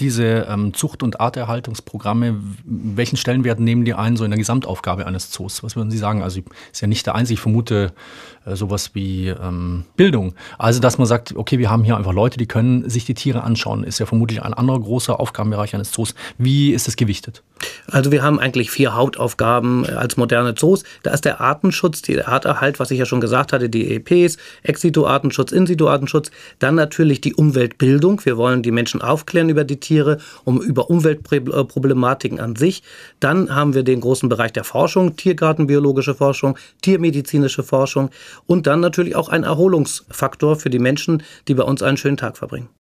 diese ähm, Zucht- und Arterhaltungsprogramme, welchen Stellenwert nehmen die ein so in der Gesamtaufgabe eines Zoos? Was würden Sie sagen? Also ist ja nicht der einzige, ich vermute äh, sowas wie ähm, Bildung. Also dass man sagt, okay, wir haben hier einfach Leute, die können sich die Tiere anschauen, ist ja vermutlich ein anderer großer Aufgabenbereich eines Zoos. Wie ist das gewichtet? Also wir haben eigentlich vier Hauptaufgaben äh, als moderne Zoos. Da ist der Artenschutz, der Arterhalt, was ich ja schon gesagt hatte, die EPs, Ex-Situ-Artenschutz, In-Situ-Artenschutz, dann natürlich die Umweltbildung. Wir wollen die Menschen aufklären über die Tiere, um über Umweltproblematiken an sich. Dann haben wir den großen Bereich der Forschung, Tiergartenbiologische Forschung, tiermedizinische Forschung und dann natürlich auch ein Erholungsfaktor für die Menschen, die bei uns einen schönen Tag verbringen.